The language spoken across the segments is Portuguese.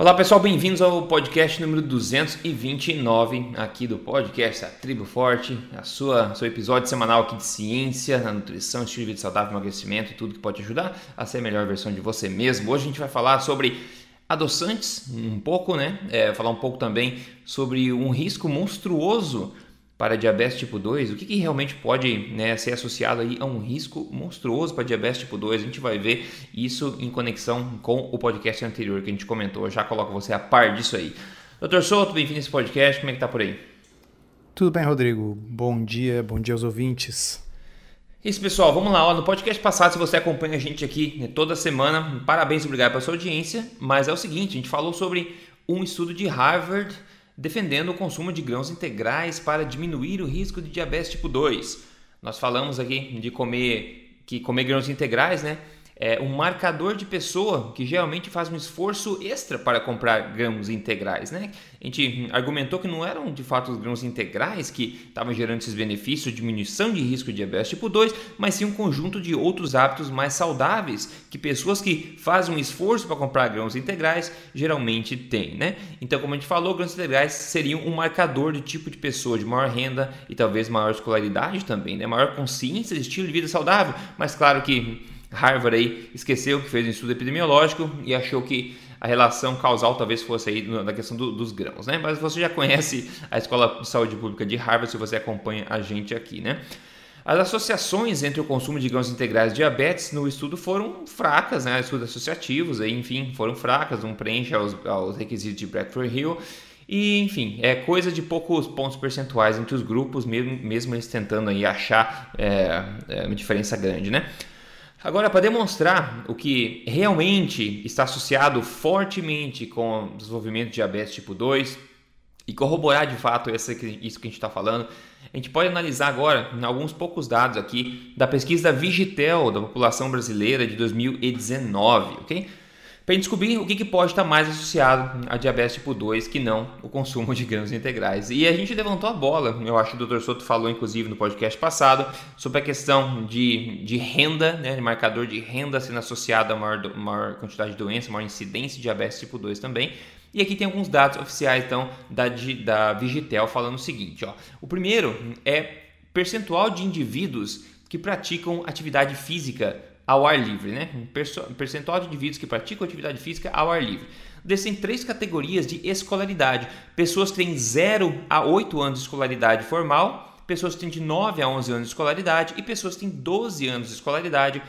Olá pessoal, bem-vindos ao podcast número 229 aqui do podcast A Tribo Forte, a sua seu episódio semanal aqui de ciência, na nutrição, estilo de vida saudável, emagrecimento e tudo que pode ajudar a ser a melhor versão de você mesmo. Hoje a gente vai falar sobre adoçantes, um pouco, né? É, falar um pouco também sobre um risco monstruoso para diabetes tipo 2, o que, que realmente pode né, ser associado aí a um risco monstruoso para diabetes tipo 2? A gente vai ver isso em conexão com o podcast anterior que a gente comentou. Eu já coloco você a par disso aí. Doutor Souto, bem-vindo a esse podcast. Como é que tá por aí? Tudo bem, Rodrigo. Bom dia, bom dia aos ouvintes. Isso, pessoal, vamos lá. Ó, no podcast passado, se você acompanha a gente aqui né, toda semana, parabéns, obrigado pela sua audiência. Mas é o seguinte, a gente falou sobre um estudo de Harvard defendendo o consumo de grãos integrais para diminuir o risco de diabetes tipo 2. Nós falamos aqui de comer que comer grãos integrais, né, é, um marcador de pessoa que geralmente faz um esforço extra para comprar grãos integrais. Né? A gente argumentou que não eram de fato os grãos integrais que estavam gerando esses benefícios, diminuição de risco de diabetes tipo 2, mas sim um conjunto de outros hábitos mais saudáveis que pessoas que fazem um esforço para comprar grãos integrais geralmente têm. Né? Então, como a gente falou, grãos integrais seriam um marcador de tipo de pessoa de maior renda e talvez maior escolaridade também, né? maior consciência de estilo de vida saudável, mas claro que Harvard aí esqueceu que fez um estudo epidemiológico e achou que a relação causal talvez fosse aí na questão do, dos grãos, né? Mas você já conhece a Escola de Saúde Pública de Harvard se você acompanha a gente aqui, né? As associações entre o consumo de grãos integrais e diabetes no estudo foram fracas, né? Estudos associativos, aí, enfim, foram fracas, não preenche aos, aos requisitos de Bradford Hill. E, enfim, é coisa de poucos pontos percentuais entre os grupos, mesmo, mesmo eles tentando aí achar é, é uma diferença grande, né? Agora, para demonstrar o que realmente está associado fortemente com o desenvolvimento de diabetes tipo 2 e corroborar de fato isso que a gente está falando, a gente pode analisar agora alguns poucos dados aqui da pesquisa Vigitel da população brasileira de 2019, ok? Para descobrir o que, que pode estar mais associado a diabetes tipo 2 que não o consumo de grãos integrais. E a gente levantou a bola, eu acho que o Dr. Soto falou inclusive no podcast passado, sobre a questão de, de renda, né, de marcador de renda sendo associado a maior, maior quantidade de doença, maior incidência de diabetes tipo 2 também. E aqui tem alguns dados oficiais então da, da Vigitel falando o seguinte: ó. o primeiro é percentual de indivíduos que praticam atividade física ao ar livre, né? Um percentual de indivíduos que praticam atividade física ao ar livre. Descem três categorias de escolaridade: pessoas que têm 0 a 8 anos de escolaridade formal, pessoas que têm de 9 a 11 anos de escolaridade e pessoas que têm 12 anos de escolaridade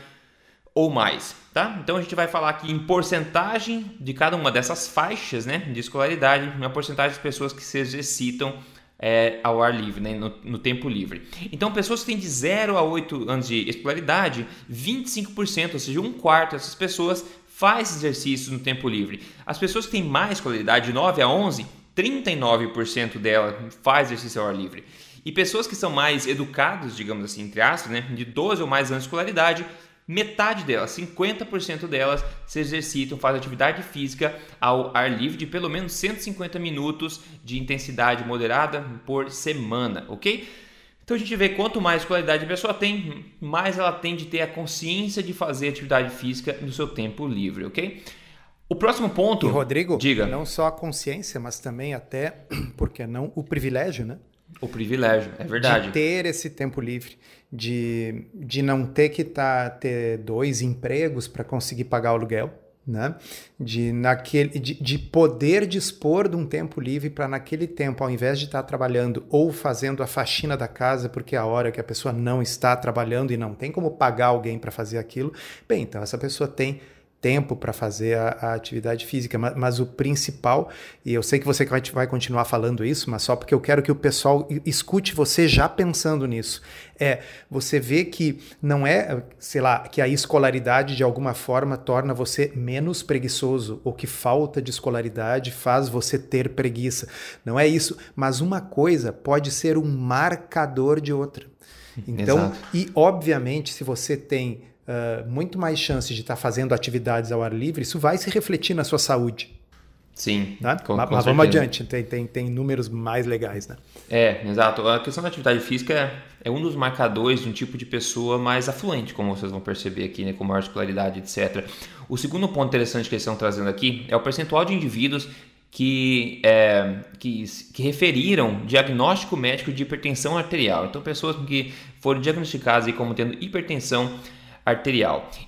ou mais, tá? Então a gente vai falar aqui em porcentagem de cada uma dessas faixas, né, de escolaridade, uma porcentagem de pessoas que se exercitam é, ao ar livre, né, no, no, tempo livre. Então, pessoas que têm de 0 a 8 anos de escolaridade, 25%, ou seja, um quarto dessas pessoas faz exercício no tempo livre. As pessoas que têm mais escolaridade, de 9 a 11, 39% dela faz exercício ao ar livre. E pessoas que são mais educadas, digamos assim, entre aspas, né, de 12 ou mais anos de escolaridade, metade delas, 50% delas, se exercitam, fazem atividade física ao ar livre de pelo menos 150 minutos de intensidade moderada por semana, ok? Então a gente vê quanto mais qualidade a pessoa tem, mais ela tem de ter a consciência de fazer atividade física no seu tempo livre, ok? O próximo ponto. E Rodrigo, diga. Não só a consciência, mas também até, porque não, o privilégio, né? O privilégio, é verdade. De ter esse tempo livre, de, de não ter que tá, ter dois empregos para conseguir pagar o aluguel, né? De, naquele, de, de poder dispor de um tempo livre para naquele tempo, ao invés de estar tá trabalhando ou fazendo a faxina da casa, porque é a hora que a pessoa não está trabalhando e não tem como pagar alguém para fazer aquilo, bem, então essa pessoa tem tempo para fazer a, a, atividade física, mas, mas, o principal, e eu sei que você vai, vai continuar falando isso, mas só porque eu quero que o pessoal escute você já pensando nisso, é você vê que não é, sei lá, que a escolaridade de alguma forma torna você menos preguiçoso ou que falta de escolaridade faz você ter preguiça. Não é isso, mas uma coisa pode ser um marcador de outra. Então, Exato. e obviamente, se você tem uh, muito mais chances de estar tá fazendo atividades ao ar livre, isso vai se refletir na sua saúde. Sim. Né? Com, mas, com mas vamos adiante, tem, tem, tem números mais legais, né? É, exato. A questão da atividade física é, é um dos marcadores de um tipo de pessoa mais afluente, como vocês vão perceber aqui, né? com maior escolaridade, etc. O segundo ponto interessante que eles estão trazendo aqui é o percentual de indivíduos que, é, que, que, referiram diagnóstico médico de hipertensão arterial. Então, pessoas que foram diagnosticadas como tendo hipertensão arterial.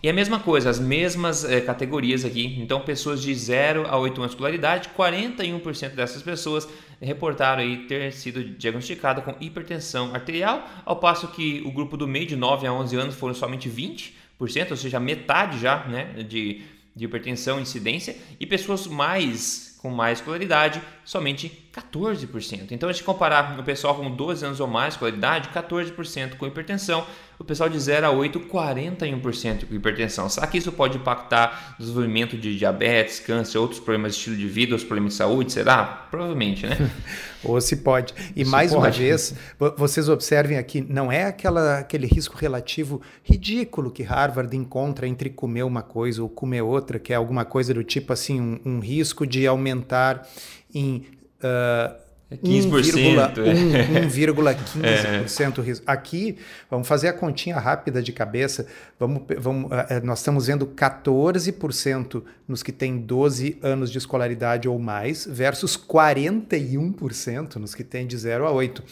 E a mesma coisa, as mesmas é, categorias aqui. Então, pessoas de 0 a 8 anos de escolaridade, 41% dessas pessoas reportaram aí ter sido diagnosticada com hipertensão arterial, ao passo que o grupo do meio de 9 a 11 anos foram somente 20%, ou seja, metade já né, de, de hipertensão incidência, e pessoas mais com mais escolaridade, somente 14%. Então, a gente comparar o pessoal com 12 anos ou mais de escolaridade, 14% com hipertensão, o pessoal de 0 a 8, 41% com hipertensão. Será que isso pode impactar o desenvolvimento de diabetes, câncer, outros problemas de estilo de vida, outros problemas de saúde? Será? Provavelmente, né? Ou se pode. E se mais pode. uma vez, vocês observem aqui, não é aquela, aquele risco relativo ridículo que Harvard encontra entre comer uma coisa ou comer outra, que é alguma coisa do tipo assim, um, um risco de aumentar em uh, 15%. 1,15% é. risco. Aqui, vamos fazer a continha rápida de cabeça. Vamos, vamos, eh, nós estamos vendo 14% nos que têm 12 anos de escolaridade ou mais, versus 41% nos que têm de 0 a 8.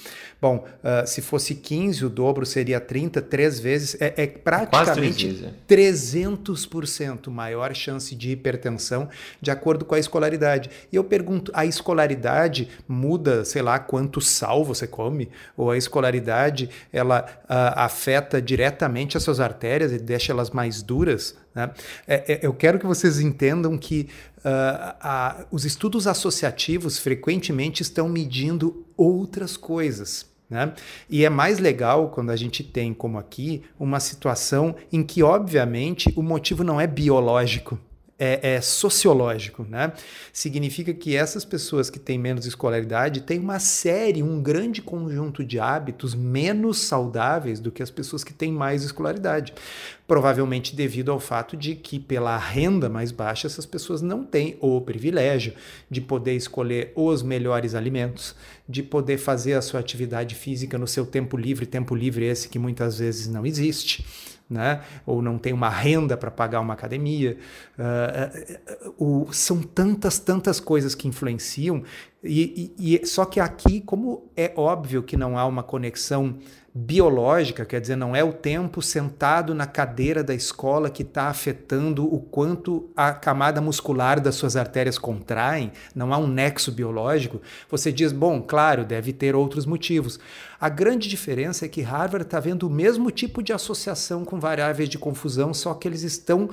Bom, uh, se fosse 15, o dobro seria 30, três vezes. É, é praticamente vezes, é. 300% maior chance de hipertensão, de acordo com a escolaridade. E eu pergunto, a escolaridade muda sei lá, quanto sal você come, ou a escolaridade ela uh, afeta diretamente as suas artérias e deixa elas mais duras. Né? É, é, eu quero que vocês entendam que uh, a, os estudos associativos frequentemente estão medindo outras coisas. Né? E é mais legal quando a gente tem, como aqui, uma situação em que, obviamente, o motivo não é biológico, é, é, sociológico, né? Significa que essas pessoas que têm menos escolaridade têm uma série, um grande conjunto de hábitos menos saudáveis do que as pessoas que têm mais escolaridade. Provavelmente devido ao fato de que, pela renda mais baixa, essas pessoas não têm o privilégio de poder escolher os melhores alimentos, de poder fazer a sua atividade física no seu tempo livre, tempo livre esse que muitas vezes não existe né? ou não tem uma renda para pagar uma academia. Uh, uh, uh, são tantas, tantas coisas que influenciam, e, e, e, só que aqui, como é óbvio que não há uma conexão biológica, quer dizer, não é o tempo sentado na cadeira da escola que está afetando o quanto a camada muscular das suas artérias contraem, não há um nexo biológico, você diz, bom, claro, deve ter outros motivos. A grande diferença é que Harvard está vendo o mesmo tipo de associação com variáveis de confusão, só que eles estão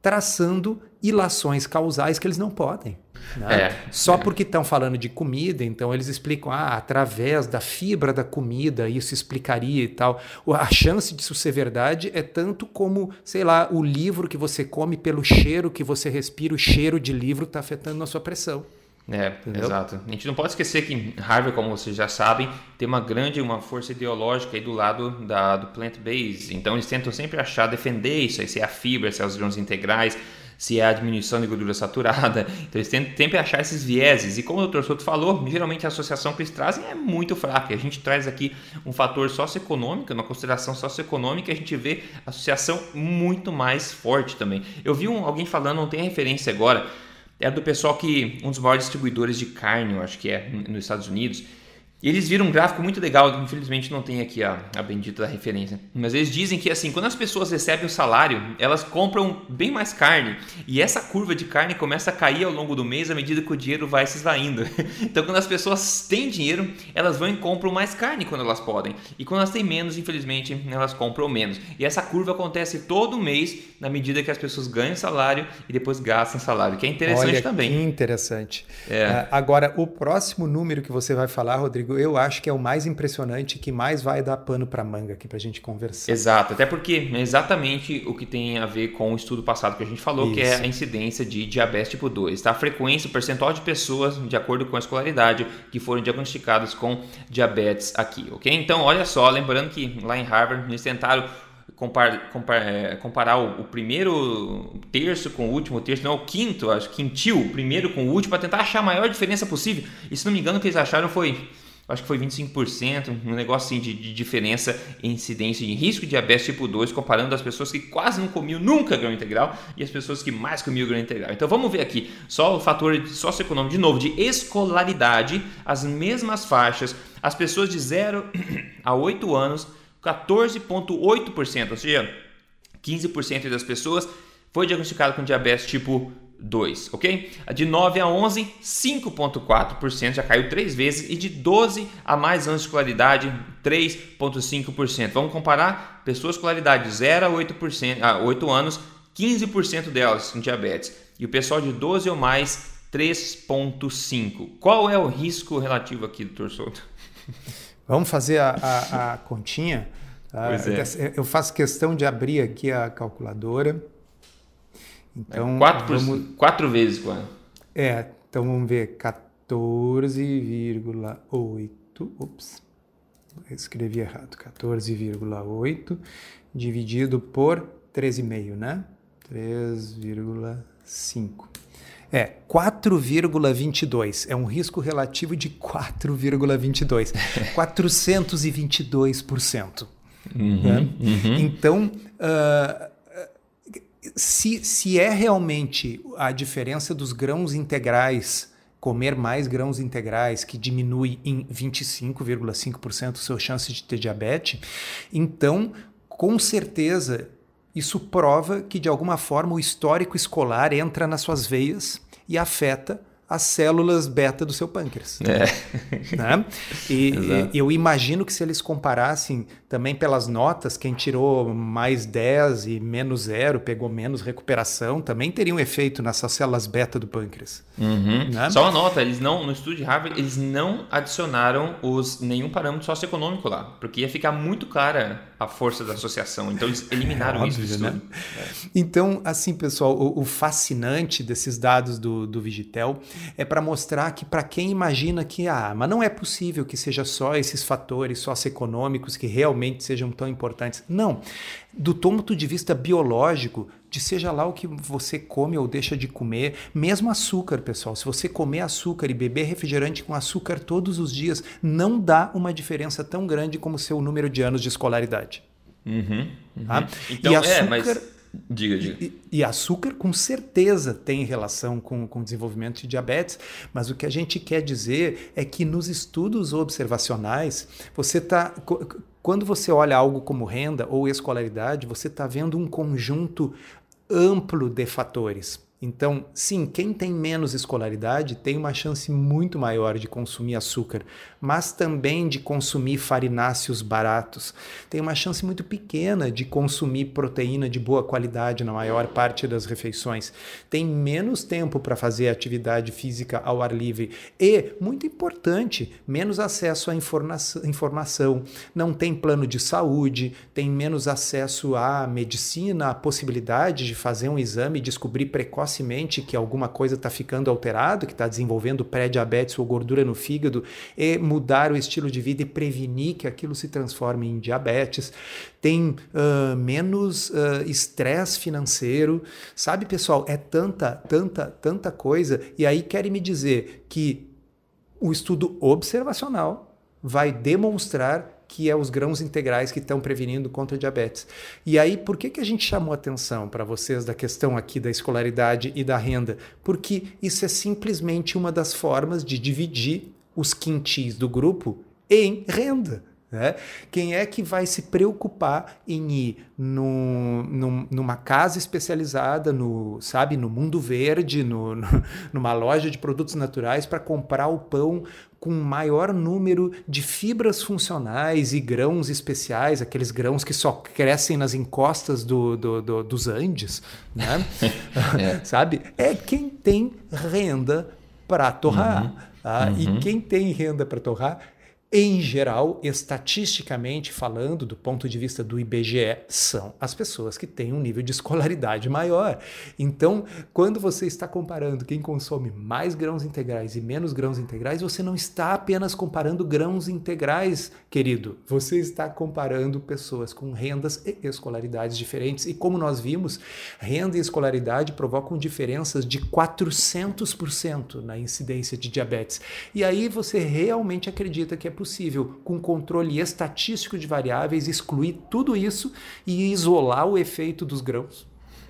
traçando ilações causais que eles não podem. Né? É, Só é. porque estão falando de comida, então eles explicam, ah, através da fibra da comida, isso explicaria e tal. A chance disso ser verdade é tanto como, sei lá, o livro que você come pelo cheiro que você respira, o cheiro de livro está afetando a sua pressão. É, Entendeu? exato. A gente não pode esquecer que Harvard, como vocês já sabem, tem uma grande uma força ideológica aí do lado da, do plant-based. Então eles tentam sempre achar, defender isso, aí, se é a fibra, se é os grãos integrais, se é a diminuição de gordura saturada. Então eles tentam sempre achar esses vieses. E como o Dr. Soto falou, geralmente a associação que eles trazem é muito fraca. A gente traz aqui um fator socioeconômico, uma consideração socioeconômica, e a gente vê associação muito mais forte também. Eu vi um, alguém falando, não tem referência agora, é do pessoal que, um dos maiores distribuidores de carne, eu acho que é, nos Estados Unidos, e eles viram um gráfico muito legal, infelizmente não tem aqui a, a bendita da referência. Mas eles dizem que assim, quando as pessoas recebem o salário, elas compram bem mais carne. E essa curva de carne começa a cair ao longo do mês à medida que o dinheiro vai se esvaindo. Então quando as pessoas têm dinheiro, elas vão e compram mais carne quando elas podem. E quando elas têm menos, infelizmente, elas compram menos. E essa curva acontece todo mês na medida que as pessoas ganham salário e depois gastam salário, que é interessante Olha, também. Que interessante. É. Uh, agora, o próximo número que você vai falar, Rodrigo, eu acho que é o mais impressionante, que mais vai dar pano para manga aqui para a gente conversar. Exato, até porque é exatamente o que tem a ver com o estudo passado que a gente falou, Isso. que é a incidência de diabetes tipo 2. Tá? A frequência, o percentual de pessoas, de acordo com a escolaridade, que foram diagnosticadas com diabetes aqui, ok? Então, olha só, lembrando que lá em Harvard eles tentaram compar, compar, é, comparar o, o, primeiro terço com o último terço, não, o quinto, acho, quintil, o primeiro com o último, para tentar achar a maior diferença possível. E se não me engano, o que eles acharam foi acho que foi 25%, um negócio assim de, de, diferença em incidência de risco de diabetes tipo 2, comparando as pessoas que quase não comiam nunca grão integral e as pessoas que mais comiam grão integral. Então vamos ver aqui, só o fator socioeconômico, de novo, de escolaridade, as mesmas faixas, as pessoas de 0 a 8 anos, 14,8%, ou seja, 15% das pessoas foi diagnosticado com diabetes tipo 2, ok? De 9 a 11, 5,4%, já caiu três vezes, e de 12 a mais anos de escolaridade, 3,5%. Vamos comparar pessoas com escolaridade 0 a 8%, a 8 anos, 15% delas com diabetes, e o pessoal de 12 ou mais, 3,5%. Qual é o risco relativo aqui, doutor Souto? Vamos fazer a, a, a continha? Pois é. Eu faço questão de abrir aqui a calculadora. Então, é quatro, vamos... quatro vezes quase. É, então vamos ver 14,8. Ups, escrevi errado. 14,8 dividido por 13,5, né? 3,5. É, 4,22. É um risco relativo de 4,22. 422%. Uhum, né? uhum. Então, uh, se, se é realmente a diferença dos grãos integrais, comer mais grãos integrais, que diminui em 25,5% sua chance de ter diabetes, então, com certeza, isso prova que de alguma forma o histórico escolar entra nas suas veias e afeta as células beta do seu pâncreas. É. Né? E, e, eu imagino que se eles comparassem também pelas notas, quem tirou mais 10 e menos 0, pegou menos recuperação, também teria um efeito nessas células beta do pâncreas. Uhum. Né? Só uma nota, eles não, no estudo de Harvard, eles não adicionaram os, nenhum parâmetro socioeconômico lá, porque ia ficar muito clara a força da associação. Então eles eliminaram é, isso óbvio, né? Então, assim, pessoal, o, o, fascinante desses dados do, do Vigitel é para mostrar que para quem imagina que, ah, mas não é possível que seja só esses fatores socioeconômicos que realmente sejam tão importantes. Não. Do ponto de vista biológico, de seja lá o que você come ou deixa de comer, mesmo açúcar, pessoal. Se você comer açúcar e beber refrigerante com açúcar todos os dias, não dá uma diferença tão grande como seu número de anos de escolaridade. Uhum, uhum. Tá? Então, e açúcar, é, mas... Diga, diga. E, e, açúcar, com certeza, tem relação com, com o desenvolvimento de diabetes, mas o que a gente quer dizer é que nos estudos observacionais, você está quando você olha algo como renda ou escolaridade, você está vendo um conjunto amplo de fatores. Então, sim, quem tem menos escolaridade tem uma chance muito maior de consumir açúcar, mas também de consumir farináceos baratos. Tem uma chance muito pequena de consumir proteína de boa qualidade na maior parte das refeições. Tem menos tempo para fazer atividade física ao ar livre e, muito importante, menos acesso à informação. Não tem plano de saúde, tem menos acesso à medicina, à possibilidade de fazer um exame e descobrir precocemente que alguma coisa está ficando alterado, que está desenvolvendo pré-diabetes ou gordura no fígado e mudar o estilo de vida e prevenir que aquilo se transforme em diabetes, tem uh, menos estresse uh, financeiro, sabe, pessoal? É tanta, tanta, tanta coisa. E aí querem me dizer que o estudo observacional vai demonstrar que é os grãos integrais que estão prevenindo contra diabetes. E aí, por que, que a gente chamou atenção para vocês da questão aqui da escolaridade e da renda? Porque isso é simplesmente uma das formas de dividir os quintis do grupo em renda. Né? Quem é que vai se preocupar em ir numa casa especializada, no, sabe, no mundo verde, no, no numa loja de produtos naturais para comprar o pão com maior número de fibras funcionais e grãos especiais, aqueles grãos que só crescem nas encostas do, do, do dos Andes, né? é. sabe? É quem tem renda para torrar. Uhum. Tá? Uhum. E quem tem renda para torrar em geral, estatisticamente falando, do ponto de vista do IBGE, são as pessoas que têm um nível de escolaridade maior. Então, quando você está comparando quem consome mais grãos integrais e menos grãos integrais, você não está apenas comparando grãos integrais, querido. Você está comparando pessoas com rendas e escolaridades diferentes. E como nós vimos, renda e escolaridade provocam diferenças de 400% na incidência de diabetes. E aí você realmente acredita que é possível, com controle estatístico de variáveis, excluir tudo isso e isolar o efeito dos grãos?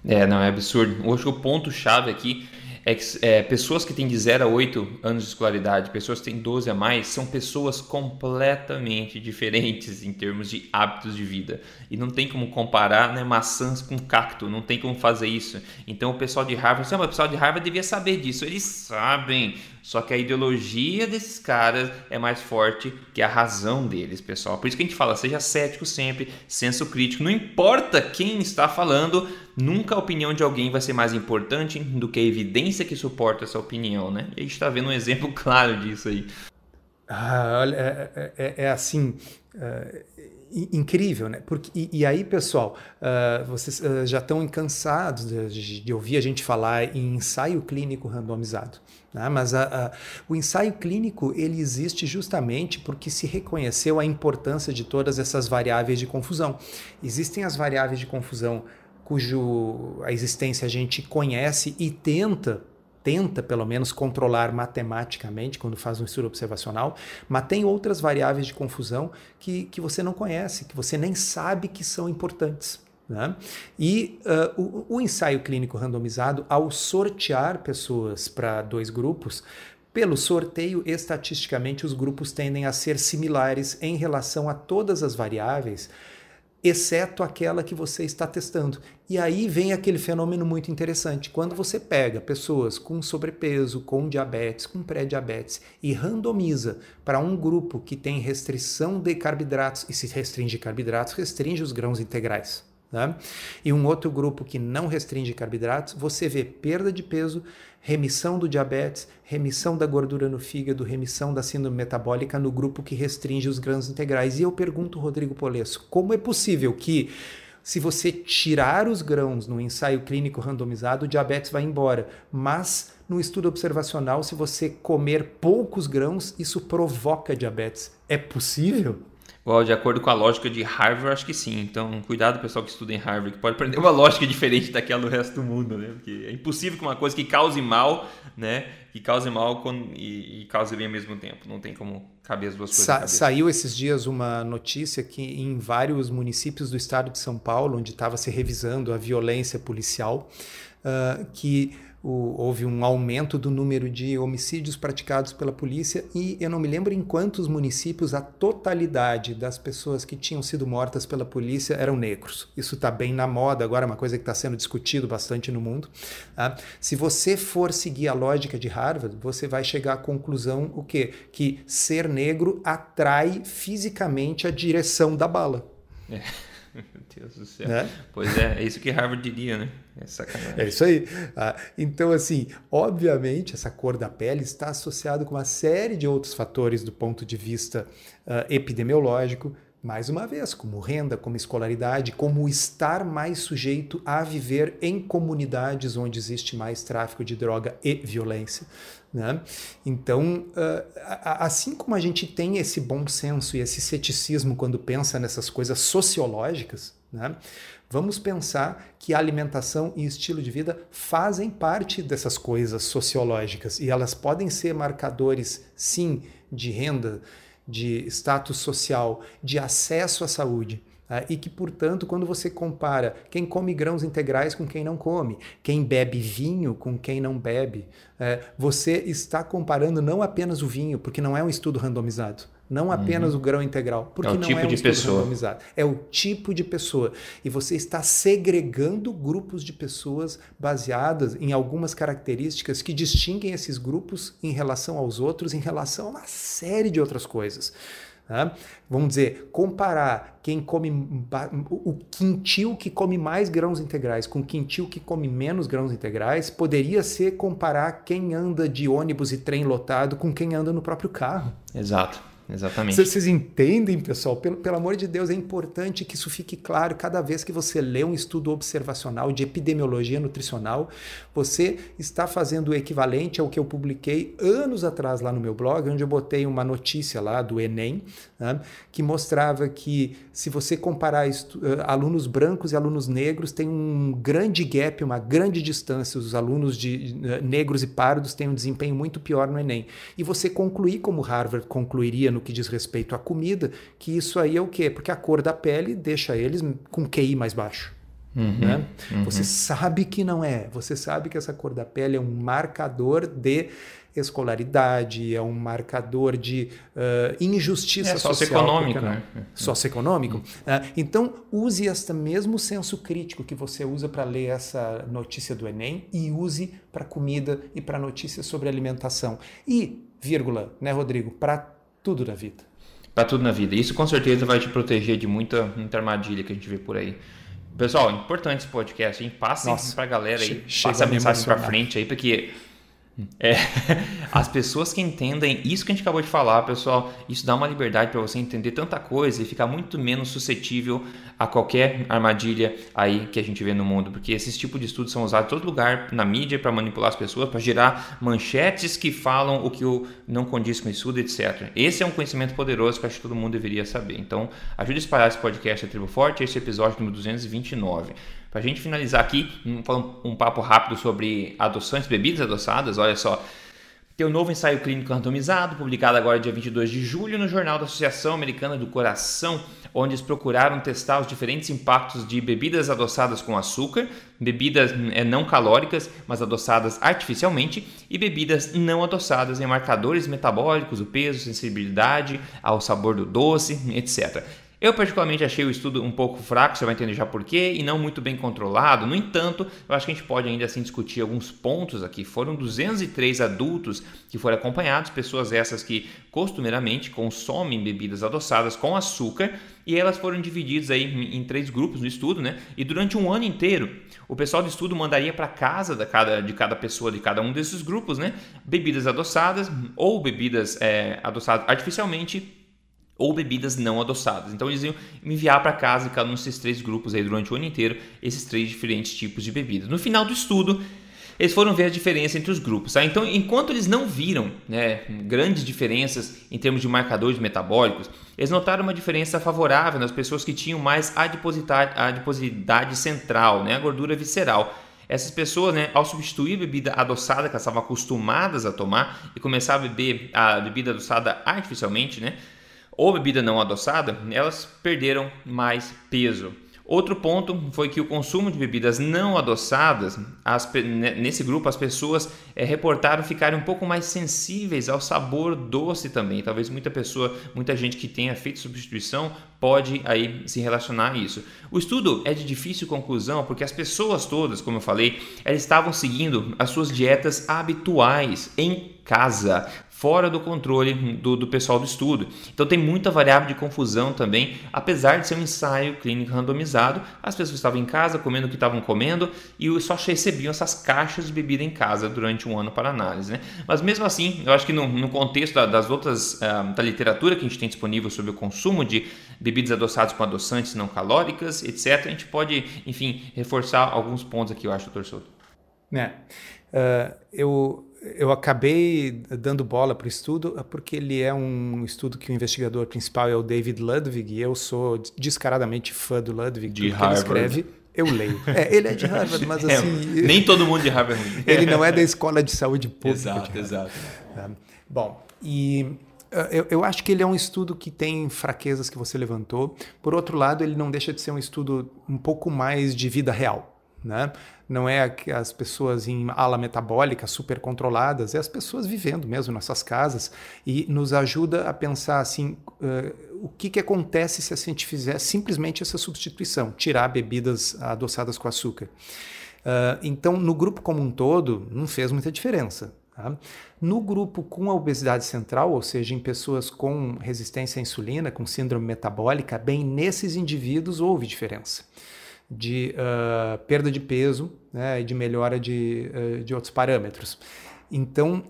É, não, é absurdo. Hoje o ponto-chave aqui é que é, pessoas que têm de 0 a 8 anos de escolaridade, pessoas que têm 12 a mais, são pessoas completamente diferentes em termos de hábitos de vida. E não tem como comparar né, maçãs com cacto, não tem como fazer isso. Então o pessoal de Harvard, assim, o pessoal de Harvard devia saber disso. Eles sabem, só que a ideologia desses caras é mais forte que a razão deles, pessoal. Por isso que a gente fala, seja cético sempre, senso crítico. Não importa quem está falando, nunca a opinião de alguém vai ser mais importante do que a evidência que suporta essa opinião, né? E a gente está vendo um exemplo claro disso aí. Ah, olha, é, é, é assim. É incrível, né? Porque, e, e aí, pessoal, uh, vocês uh, já estão cansados de, de, ouvir a gente falar em ensaio clínico randomizado. Né? Mas uh, o ensaio clínico ele existe justamente porque se reconheceu a importância de todas essas variáveis de confusão. Existem as variáveis de confusão cujo a existência a gente conhece e tenta tenta, pelo menos, controlar matematicamente quando faz um estudo observacional, mas tem outras variáveis de confusão que, que você não conhece, que você nem sabe que são importantes. Né? E uh, o, o ensaio clínico randomizado, ao sortear pessoas para dois grupos, pelo sorteio, estatisticamente, os grupos tendem a ser similares em relação a todas as variáveis exceto aquela que você está testando. E aí vem aquele fenômeno muito interessante. Quando você pega pessoas com sobrepeso, com diabetes, com pré-diabetes e randomiza para um grupo que tem restrição de carboidratos, e se restringe carboidratos, restringe os grãos integrais. Né? E um outro grupo que não restringe carboidratos, você vê perda de peso, remissão do diabetes, remissão da gordura no fígado, remissão da síndrome metabólica no grupo que restringe os grãos integrais. E eu pergunto, Rodrigo Polesso, como é possível que se você tirar os grãos no ensaio clínico randomizado, o diabetes vai embora, mas no estudo observacional, se você comer poucos grãos, isso provoca diabetes. É possível? De acordo com a lógica de Harvard, acho que sim. Então, cuidado pessoal que estuda em Harvard, que pode aprender uma lógica diferente daquela do resto do mundo, né? Porque é impossível que uma coisa que cause mal, né? Que cause mal e, e cause bem ao mesmo tempo. Não tem como caber as duas coisas. Sa saiu esses dias uma notícia que em vários municípios do estado de São Paulo, onde estava se revisando a violência policial, uh, que o, houve um aumento do número de homicídios praticados pela polícia e eu não me lembro em quantos municípios a totalidade das pessoas que tinham sido mortas pela polícia eram negros. Isso está bem na moda agora, é uma coisa que está sendo discutido bastante no mundo. Tá? Se você for seguir a lógica de Harvard, você vai chegar à conclusão o quê? Que ser negro atrai fisicamente a direção da bala. É. Meu Deus do céu. Né? Pois é, é isso que Harvard diria, né? É sacanagem. É isso aí. Ah, então, assim, obviamente, essa cor da pele está associada com uma série de outros fatores do ponto de vista uh, epidemiológico, mais uma vez, como renda, como escolaridade, como estar mais sujeito a viver em comunidades onde existe mais tráfico de droga e violência. Né? Então, assim como a gente tem esse bom senso e esse ceticismo quando pensa nessas coisas sociológicas, né? vamos pensar que alimentação e estilo de vida fazem parte dessas coisas sociológicas e elas podem ser marcadores, sim, de renda de status social, de acesso à saúde. Tá? e que, portanto, quando você compara quem come grãos integrais com quem não come, quem bebe vinho com quem não bebe, é, você está comparando não apenas o vinho, porque não é um estudo randomizado, não apenas uhum. o grão integral, porque é não tipo é um de pessoa. randomizado. É o tipo de pessoa. E você está segregando grupos de pessoas baseadas em algumas características que distinguem esses grupos em relação aos outros, em relação a uma série de outras coisas. Né? Vamos dizer, comparar quem come o quintil que come mais grãos integrais com o quintil que come menos grãos integrais poderia ser comparar quem anda de ônibus e trem lotado com quem anda no próprio carro. Exato. Exatamente. Vocês entendem, pessoal? Pelo, pelo amor de Deus, é importante que isso fique claro cada vez que você lê um estudo observacional de epidemiologia nutricional, você está fazendo o equivalente ao que eu publiquei anos atrás lá no meu blog, onde eu botei uma notícia lá do Enem, né, que mostrava que se você comparar alunos brancos e alunos negros, tem um grande gap, uma grande distância. Os alunos de uh, negros e pardos têm um desempenho muito pior no Enem. E você concluir, como Harvard concluiria no que diz respeito à comida, que isso aí é o quê? Porque a cor da pele deixa eles com QI mais baixo. Uhum, né? Uhum. Você sabe que não é. Você sabe que essa cor da pele é um marcador de escolaridade, é um marcador de uh, injustiça é, socioeconômico, né? socioeconômico. Uhum. Uh, então use este mesmo senso crítico que você usa para ler essa notícia do Enem e use para comida e para notícias sobre alimentação e vírgula, né, Rodrigo, para tudo na vida. Para tudo na vida. Isso com certeza vai te proteger de muita, muita armadilha que a gente vê por aí. Pessoal, importante esse podcast, hein? Passem para a galera aí, passa a mensagem para frente aí, porque é, as pessoas que entendem isso que a gente acabou de falar, pessoal, isso dá uma liberdade para você entender tanta coisa e ficar muito menos suscetível a qualquer armadilha aí que a gente vê no mundo, porque esses tipos de estudos são usados em todo lugar na mídia para manipular as pessoas, para gerar manchetes que falam o que não condiz com o estudo, etc. Esse é um conhecimento poderoso que acho que todo mundo deveria saber. Então, ajude a espalhar esse podcast a Tribo Forte, esse é o episódio número 229. Para a gente finalizar aqui, um, um papo rápido sobre adoçantes, bebidas adoçadas, olha só. Tem um novo ensaio clínico randomizado, publicado agora dia 22 de julho no Jornal da Associação Americana do Coração, onde eles procuraram testar os diferentes impactos de bebidas adoçadas com açúcar, bebidas é, não calóricas, mas adoçadas artificialmente, e bebidas não adoçadas em marcadores metabólicos, o peso, sensibilidade ao sabor do doce, etc. Eu particularmente achei o estudo um pouco fraco, você vai entender já por quê, e não muito bem controlado. No entanto, eu acho que a gente pode ainda assim discutir alguns pontos aqui. Foram 203 adultos que foram acompanhados, pessoas essas que costumeiramente consomem bebidas adoçadas com açúcar, e elas foram divididas aí em três grupos no estudo, né? E durante um ano inteiro, o pessoal do estudo mandaria para casa de cada, de cada pessoa de cada um desses grupos, né? Bebidas adoçadas ou bebidas é, adoçadas artificialmente ou bebidas não adoçadas. Então eles iam me enviar para casa, cada um desses três grupos aí durante o ano inteiro, esses três diferentes tipos de bebidas. No final do estudo, eles foram ver a diferença entre os grupos. Tá? Então, enquanto eles não viram né, grandes diferenças em termos de marcadores metabólicos, eles notaram uma diferença favorável nas pessoas que tinham mais adiposidade, adiposidade central, né, a gordura visceral. Essas pessoas, né, ao substituir a bebida adoçada que elas estavam acostumadas a tomar e começar a beber a bebida adoçada artificialmente, né, ou bebida não adoçada, elas perderam mais peso. Outro ponto foi que o consumo de bebidas não adoçadas, as, nesse grupo as pessoas é, reportaram ficarem um pouco mais sensíveis ao sabor doce também. Talvez muita pessoa, muita gente que tenha feito substituição pode aí se relacionar a isso. O estudo é de difícil conclusão porque as pessoas todas, como eu falei, elas estavam seguindo as suas dietas habituais em casa, fora do controle do, do, pessoal do estudo. Então tem muita variável de confusão também, apesar de ser um ensaio clínico randomizado, as pessoas estavam em casa comendo o que estavam comendo e só recebiam essas caixas de bebida em casa durante um ano para análise. Né? Mas mesmo assim, eu acho que no, no contexto da, das outras uh, da literatura que a gente tem disponível sobre o consumo de bebidas adoçadas com adoçantes não calóricas, etc., a gente pode, enfim, reforçar alguns pontos aqui, eu acho, doutor Souto. É. Uh, eu eu acabei dando bola para o estudo porque ele é um estudo que o investigador principal é o David Ludwig e eu sou descaradamente fã do Ludwig. De Harvard. Ele escreve, eu leio. É, ele é de Harvard, mas é, assim... É, nem todo mundo de Harvard. ele não é da Escola de Saúde Pública. Exato, exato. Tá? Bom, e eh, eu, eu, acho que ele é um estudo que tem fraquezas que você levantou. Por outro lado, ele não deixa de ser um estudo um pouco mais de vida real. Né? Não é as pessoas em ala metabólica super controladas, é as pessoas vivendo mesmo nessas casas e nos ajuda a pensar assim uh, o que, que acontece se a gente fizer simplesmente essa substituição, tirar bebidas adoçadas com açúcar. Uh, então, no grupo como um todo, não fez muita diferença. Tá? No grupo com a obesidade central, ou seja, em pessoas com resistência à insulina, com síndrome metabólica, bem nesses indivíduos houve diferença de uh, perda de peso né, e de melhora de, uh, de outros parâmetros. Então,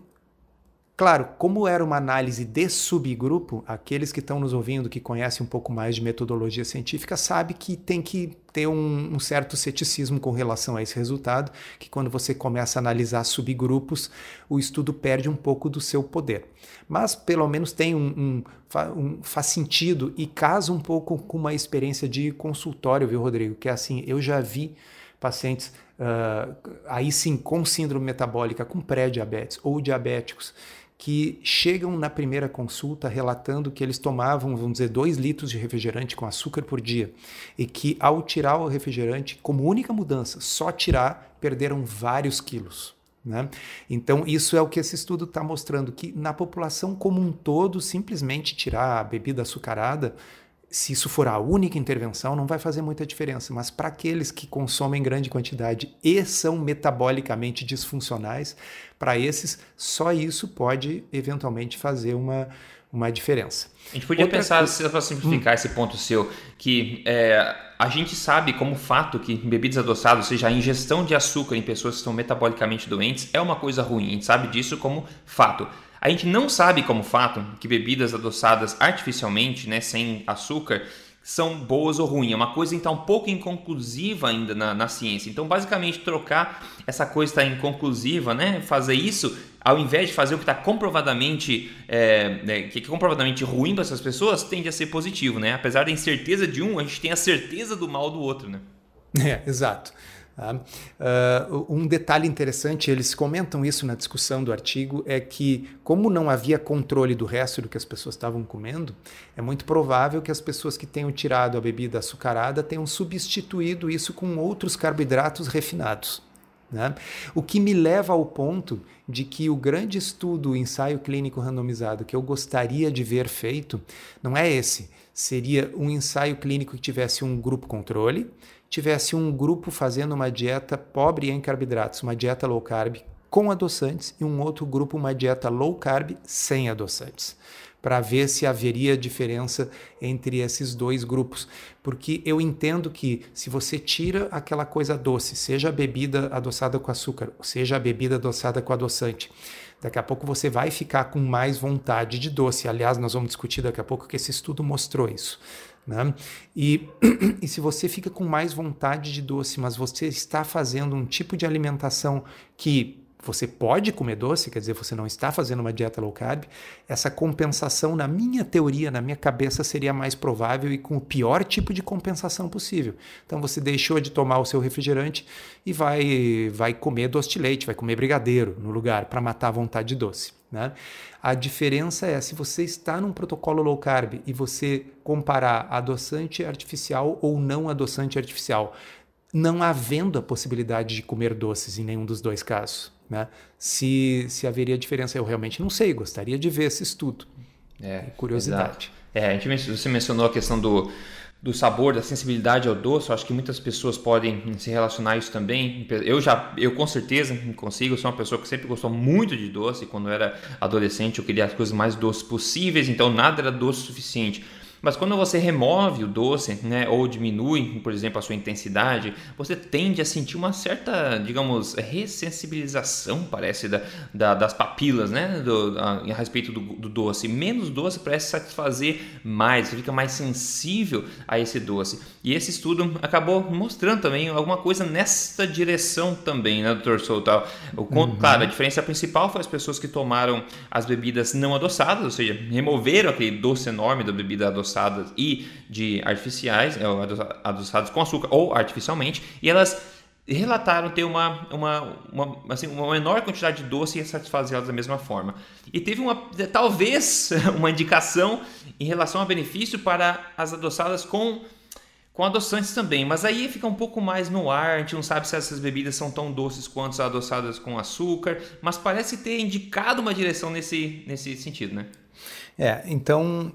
Claro, como era uma análise de subgrupo, aqueles que estão nos ouvindo, que conhecem um pouco mais de metodologia científica, sabe que tem que ter um, um, certo ceticismo com relação a esse resultado, que quando você começa a analisar subgrupos, o estudo perde um pouco do seu poder. Mas pelo menos tem um, um, um faz sentido e casa um pouco com uma experiência de consultório, viu, Rodrigo? Que é assim, eu já vi pacientes uh, aí sim com síndrome metabólica, com pré-diabetes ou diabéticos, que chegam na primeira consulta relatando que eles tomavam, vamos dizer, 2 litros de refrigerante com açúcar por dia e que ao tirar o refrigerante, como única mudança, só tirar, perderam vários quilos. Né? Então, isso é o que esse estudo está mostrando: que na população como um todo, simplesmente tirar a bebida açucarada se isso for a única intervenção, não vai fazer muita diferença. Mas para aqueles que consomem grande quantidade e são metabolicamente disfuncionais, para esses, só isso pode eventualmente fazer uma, uma diferença. A gente podia Outra pensar, coisa... para simplificar hum. esse ponto seu, que é, a gente sabe como fato que bebidas adoçadas, ou seja, a ingestão de açúcar em pessoas que estão metabolicamente doentes, é uma coisa ruim. A gente sabe disso como fato. A gente não sabe como fato que bebidas adoçadas artificialmente, né, sem açúcar, são boas ou ruins. É uma coisa então um pouco inconclusiva ainda na, na ciência. Então, basicamente, trocar essa coisa está inconclusiva, né? Fazer isso ao invés de fazer o que está comprovadamente é, né, que é comprovadamente ruim para essas pessoas, tende a ser positivo, né? Apesar da incerteza de um, a gente tem a certeza do mal do outro, né? É, exato. Uh, um detalhe interessante, eles comentam isso na discussão do artigo, é que, como não havia controle do resto do que as pessoas estavam comendo, é muito provável que as pessoas que tenham tirado a bebida açucarada tenham substituído isso com outros carboidratos refinados. Né? O que me leva ao ponto de que o grande estudo, o ensaio clínico randomizado que eu gostaria de ver feito, não é esse. Seria um ensaio clínico que tivesse um grupo controle, tivesse um grupo fazendo uma dieta pobre em carboidratos, uma dieta low carb com adoçantes, e um outro grupo uma dieta low carb sem adoçantes, para ver se haveria diferença entre esses dois grupos. Porque eu entendo que se você tira aquela coisa doce, seja a bebida adoçada com açúcar, seja a bebida adoçada com adoçante, daqui a pouco você vai ficar com mais vontade de doce. Aliás, nós vamos discutir daqui a pouco que esse estudo mostrou isso. Né? E, e se você fica com mais vontade de doce, mas você está fazendo um tipo de alimentação que você pode comer doce, quer dizer, você não está fazendo uma dieta low carb, essa compensação, na minha teoria, na minha cabeça, seria mais provável e com o pior tipo de compensação possível. Então você deixou de tomar o seu refrigerante e vai, vai comer doce de leite, vai comer brigadeiro no lugar para matar a vontade de doce. Né? A diferença é se você está num protocolo low carb e você comparar adoçante artificial ou não adoçante artificial, não havendo a possibilidade de comer doces em nenhum dos dois casos. Né? Se, se haveria diferença, eu realmente não sei, gostaria de ver esse estudo. É, curiosidade. É, a gente, você mencionou a questão do, do sabor, da sensibilidade ao doce. Eu acho que muitas pessoas podem se relacionar a isso também. Eu já, eu com certeza consigo. Eu sou uma pessoa que sempre gostou muito de doce. Quando eu era adolescente, eu queria as coisas mais doces possíveis. Então nada era doce o suficiente. Mas quando você remove o doce, né, ou diminui, por exemplo, a sua intensidade, você tende a sentir uma certa, digamos, ressensibilização, parece, da, da das papilas, né, do, a, a respeito do, do, doce. Menos doce parece satisfazer mais, você fica mais sensível a esse doce. E esse estudo acabou mostrando também alguma coisa nessa direção também, né, doutor Souto? O, uhum. Claro, a diferença principal foi as pessoas que tomaram as bebidas não adoçadas, ou seja, removeram aquele doce enorme da bebida adoçada adoçadas e de artificiais, é, adoçadas com açúcar ou artificialmente, e elas relataram ter uma, uma, uma, assim, uma menor quantidade de doce e satisfazer elas da mesma forma. E teve uma, talvez uma indicação em relação a benefício para as adoçadas com, com adoçantes também, mas aí fica um pouco mais no ar, a gente não sabe se essas bebidas são tão doces quanto as adoçadas com açúcar, mas parece ter indicado uma direção nesse, nesse sentido, né? É, então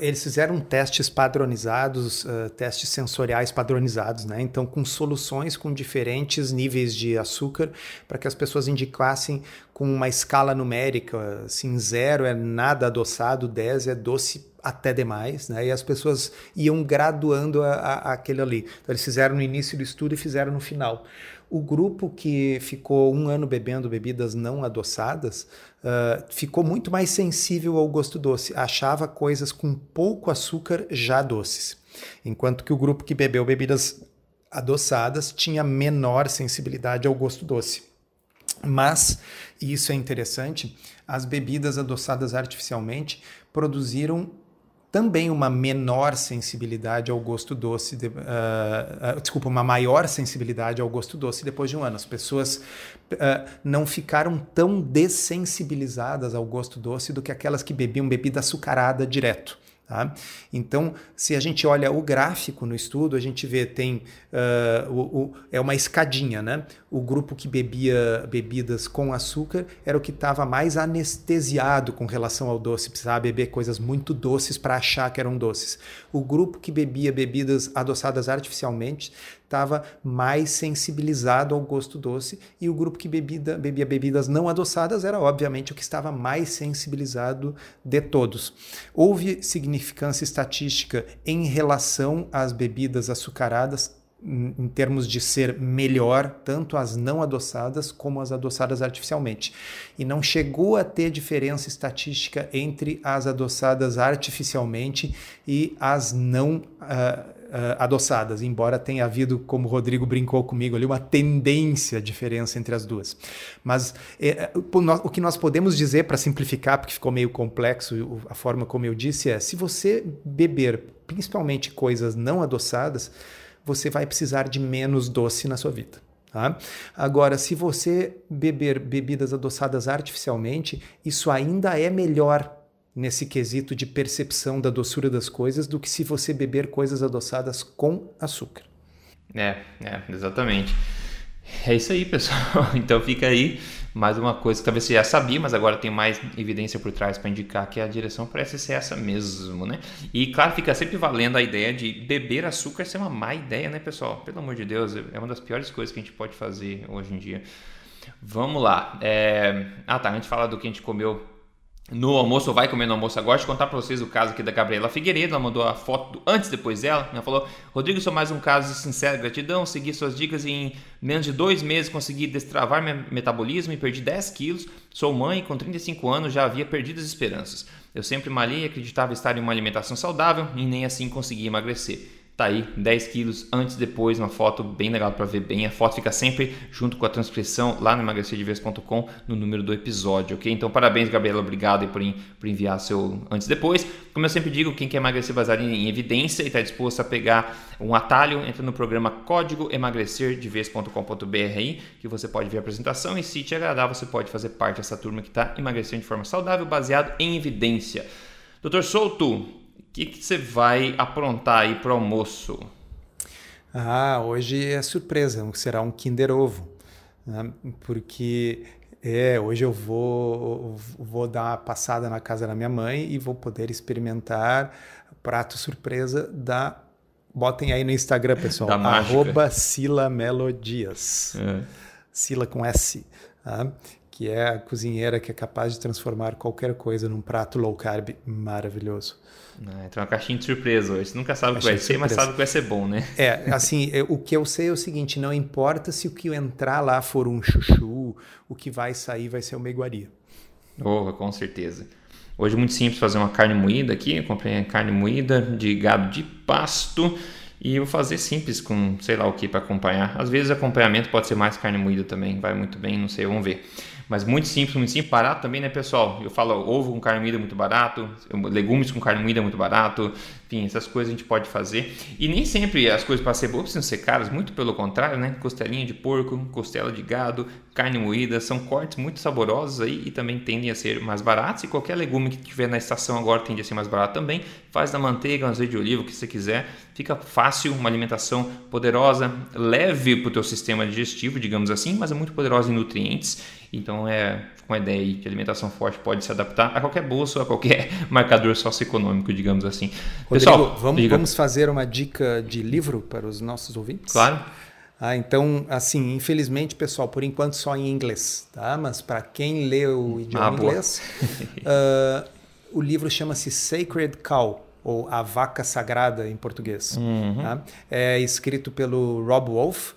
eles fizeram testes padronizados, uh, testes sensoriais padronizados, né? Então, com soluções com diferentes níveis de açúcar, para que as pessoas indicassem com uma escala numérica, assim, zero é nada adoçado, 10 é doce até demais, né? E as pessoas iam graduando a, a, aquele ali. Então, eles fizeram no início do estudo e fizeram no final. O grupo que ficou um ano bebendo bebidas não adoçadas uh, ficou muito mais sensível ao gosto doce, achava coisas com pouco açúcar já doces. Enquanto que o grupo que bebeu bebidas adoçadas tinha menor sensibilidade ao gosto doce. Mas, e isso é interessante, as bebidas adoçadas artificialmente produziram também uma menor sensibilidade ao gosto doce, de, uh, uh, desculpa, uma maior sensibilidade ao gosto doce depois de um ano. As pessoas uh, não ficaram tão dessensibilizadas ao gosto doce do que aquelas que bebiam bebida açucarada direto. Tá? Então, se a gente olha o gráfico no estudo, a gente vê tem uh, o, o, é uma escadinha, né? O grupo que bebia bebidas com açúcar era o que estava mais anestesiado com relação ao doce, precisava beber coisas muito doces para achar que eram doces. O grupo que bebia bebidas adoçadas artificialmente estava mais sensibilizado ao gosto doce e o grupo que bebida, bebia bebidas não adoçadas era obviamente o que estava mais sensibilizado de todos. Houve significância estatística em relação às bebidas açucaradas em termos de ser melhor, tanto as não adoçadas como as adoçadas artificialmente. E não chegou a ter diferença estatística entre as adoçadas artificialmente e as não uh, adoçadas, embora tenha havido, como o Rodrigo brincou comigo ali, uma tendência, diferença entre as duas. Mas é, o que nós podemos dizer, para simplificar, porque ficou meio complexo a forma como eu disse, é: se você beber principalmente coisas não adoçadas, você vai precisar de menos doce na sua vida. Tá? Agora, se você beber bebidas adoçadas artificialmente, isso ainda é melhor nesse quesito de percepção da doçura das coisas do que se você beber coisas adoçadas com açúcar. É, é, exatamente. É isso aí, pessoal. Então fica aí mais uma coisa que talvez você já sabia, mas agora tem mais evidência por trás para indicar que a direção parece ser essa mesmo, né? E claro, fica sempre valendo a ideia de beber açúcar ser uma má ideia, né, pessoal? Pelo amor de Deus, é uma das piores coisas que a gente pode fazer hoje em dia. Vamos lá. É... Ah, tá. A gente fala do que a gente comeu no almoço, ou vai comer no almoço agora, deixa eu contar para vocês o caso aqui da Gabriela Figueiredo, ela mandou a foto do antes depois dela, ela falou, Rodrigo, sou mais um caso de sincera gratidão, segui suas dicas e em menos de dois meses consegui destravar meu metabolismo e perdi 10 quilos, sou mãe, com 35 anos já havia perdido as esperanças, eu sempre malhei e acreditava estar em uma alimentação saudável e nem assim consegui emagrecer. Tá aí, 10 quilos antes e depois, uma foto bem legal para ver bem. A foto fica sempre junto com a transcrição lá no emagrecerdevez.com no número do episódio, ok? Então, parabéns, Gabriela, obrigado por, por enviar seu antes e depois. Como eu sempre digo, quem quer emagrecer baseado em evidência e está disposto a pegar um atalho, entra no programa código emagrecerdevez.com.br aí, que você pode ver a apresentação e se te agradar, você pode fazer parte dessa turma que está emagrecendo de forma saudável, baseado em evidência. Doutor Souto, que, que você vai aprontar aí para o almoço? Ah, hoje é surpresa, será um Kinder Ovo, né? porque é, hoje eu vou, vou dar uma passada na casa da minha mãe e vou poder experimentar prato surpresa da. Botem aí no Instagram, pessoal. Da arroba Sila Melodias. É. Sila com S. Tá? Que é a cozinheira que é capaz de transformar qualquer coisa num prato low carb maravilhoso. Ah, então é uma caixinha de surpresa hoje. Você nunca sabe o que vai ser, mas sabe que vai ser bom, né? É, assim, é, o que eu sei é o seguinte: não importa se o que entrar lá for um chuchu, o que vai sair vai ser uma iguaria. Oh, com certeza. Hoje é muito simples fazer uma carne moída aqui. Eu comprei carne moída de gado de pasto e vou fazer simples com sei lá o que para acompanhar. Às vezes acompanhamento pode ser mais carne moída também, vai muito bem, não sei, vamos ver. Mas muito simples, muito simples, barato também, né, pessoal? Eu falo ovo com carne moída é muito barato, legumes com carne moída é muito barato, enfim, essas coisas a gente pode fazer. E nem sempre as coisas para ser boas precisam ser caras, muito pelo contrário, né? Costelinha de porco, costela de gado, carne moída, são cortes muito saborosos aí e também tendem a ser mais baratos. E qualquer legume que tiver na estação agora tende a ser mais barato também. Faz da manteiga, um azeite de oliva, o que você quiser. Fica fácil, uma alimentação poderosa, leve para o teu sistema digestivo, digamos assim, mas é muito poderosa em nutrientes. Então é uma ideia aí que alimentação forte pode se adaptar a qualquer bolso, a qualquer marcador socioeconômico, digamos assim. Rodrigo, Pessoal, vamos, vamos fazer uma dica de livro para os nossos ouvintes? Claro. Ah, então, assim, infelizmente, pessoal, por enquanto só em inglês, tá? Mas para quem lê o idioma ah, inglês, uh, o livro chama-se Sacred Cow, ou A Vaca Sagrada em português. Uhum. Tá? É escrito pelo Rob Wolf,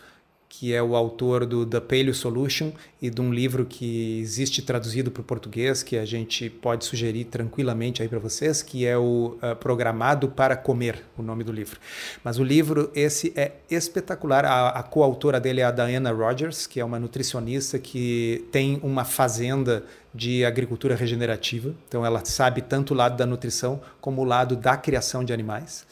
que é o autor do The Paleo Solution e de um livro que existe traduzido para o português, que a gente pode sugerir tranquilamente aí para vocês, que é o uh, Programado para Comer, o nome do livro. Mas o livro esse é espetacular. A, a coautora dele é a Diana Rogers, que é uma nutricionista que tem uma fazenda de agricultura regenerativa. Então ela sabe tanto o lado da nutrição como o lado da criação de animais.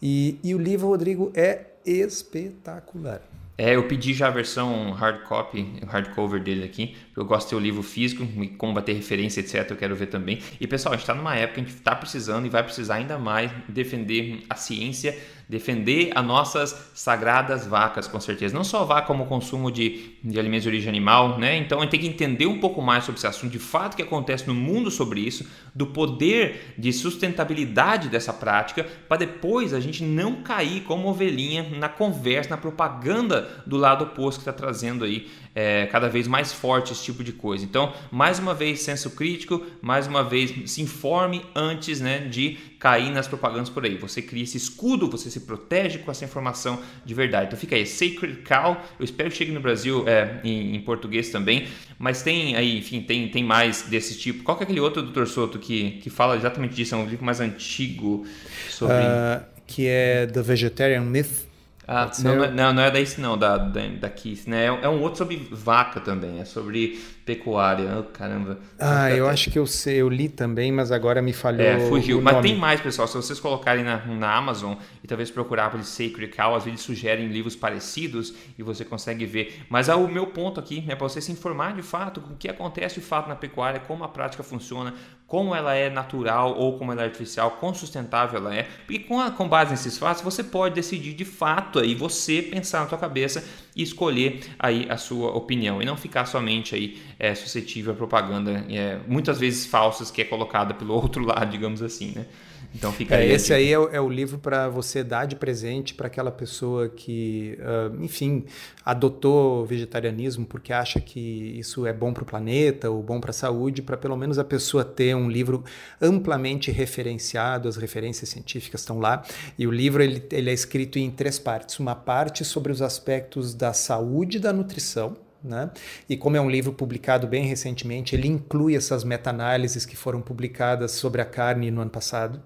E, e o livro, Rodrigo, é espetacular. É, eu pedi já a versão hard copy, hardcover dele aqui, porque eu gosto de ter o livro físico, como bater referência, etc, eu quero ver também. E pessoal, a gente está numa época que a gente está precisando e vai precisar ainda mais defender a ciência defender as nossas sagradas vacas, com certeza. Não só a vaca como consumo de, de alimentos de origem animal, né? Então a gente tem que entender um pouco mais sobre esse assunto, de fato que acontece no mundo sobre isso, do poder de sustentabilidade dessa prática, para depois a gente não cair como ovelhinha na conversa, na propaganda do lado oposto que está trazendo aí é, cada vez mais forte esse tipo de coisa. Então, mais uma vez, senso crítico, mais uma vez, se informe antes né, de cair nas propagandas por aí. Você cria esse escudo, você se protege com essa informação de verdade. Então fica aí, Sacred Cow. Eu espero que chegue no Brasil é, em, em, português também. Mas tem aí, enfim, tem, tem mais desse tipo. Qual que é aquele outro, doutor Soto, que, que fala exatamente disso? É um livro mais antigo sobre. Uh, que é The Vegetarian Myth. Ah, não, não, não, é daí não, da, da, daqui, né? É, é um outro sobre vaca também, é sobre pecuária. Oh, caramba. Ah, eu acho que eu sei, eu li também, mas agora me falhou. É, fugiu. Mas tem mais, pessoal. Se vocês colocarem na, na Amazon e talvez procurar por Sacred Cow, às vezes sugerem livros parecidos e você consegue ver. Mas ah, o meu ponto aqui é para você se informar de fato com o que acontece de fato na pecuária, como a prática funciona, como ela é natural ou como ela é artificial, quão sustentável ela é. Porque com, a, com base nesses fatos, você pode decidir de fato aí você pensar na sua cabeça e escolher aí a sua opinião e não ficar somente aí é, suscetível à propaganda é, muitas vezes falsas que é colocada pelo outro lado, digamos assim, né? Então fica é, aí. Esse aí é o, é o livro para você dar de presente para aquela pessoa que, uh, enfim, adotou o vegetarianismo porque acha que isso é bom para o planeta ou bom para a saúde, para pelo menos a pessoa ter um livro amplamente referenciado, as referências científicas estão lá. E o livro ele, ele é escrito em três partes: uma parte sobre os aspectos da saúde e da nutrição né? E como é um livro publicado bem recentemente, ele inclui essas meta-análises que foram publicadas sobre a carne no ano passado.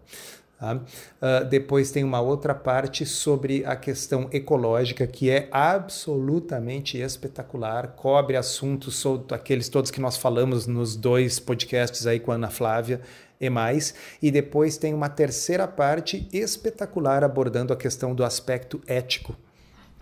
Uh, depois tem uma outra parte sobre a questão ecológica que é absolutamente espetacular, cobre assuntos sobre aqueles todos que nós falamos nos dois podcasts aí com a Ana Flávia e mais. E depois tem uma terceira parte espetacular abordando a questão do aspecto ético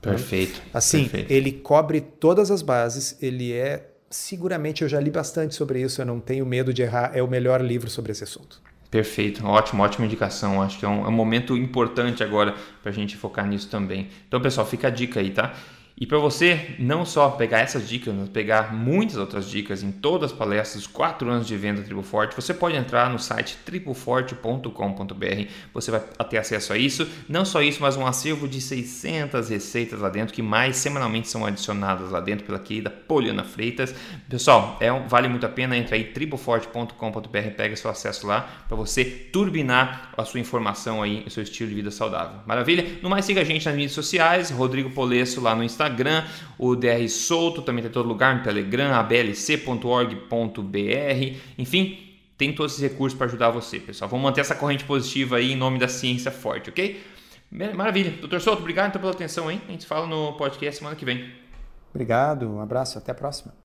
Perfeito. Assim, perfeito. ele cobre todas as bases, ele é seguramente eu já li bastante sobre isso, eu não tenho medo de errar, é o melhor livro sobre esse assunto. Perfeito, ótimo, ótima indicação. Acho que é um, é um momento importante agora para a gente focar nisso também. Então, pessoal, fica a dica aí, tá? E para você não só pegar essas dicas, mas pegar muitas outras dicas em todas as palestras, quatro anos de venda Tribo Forte, você pode entrar no site triboforte.com.br. Você vai ter acesso a isso. Não só isso, mas um acervo de 600 receitas lá dentro que mais semanalmente são adicionadas lá dentro pela querida Poliana Freitas. Pessoal, é, vale muito a pena. Entra aí triboforte.com.br, pega seu acesso lá para você turbinar a sua informação aí, o seu estilo de vida saudável. Maravilha? No mais, siga a gente nas mídias sociais, Rodrigo Polesso lá no Instagram Instagram, o DR Solto também tem todo lugar no Telegram, ablc.org.br, enfim, tem todos esses recursos para ajudar você, pessoal. Vamos manter essa corrente positiva aí em nome da ciência forte, ok? Maravilha. Doutor Souto, obrigado então pela atenção, hein? A gente fala no podcast semana que vem. Obrigado, um abraço, até a próxima.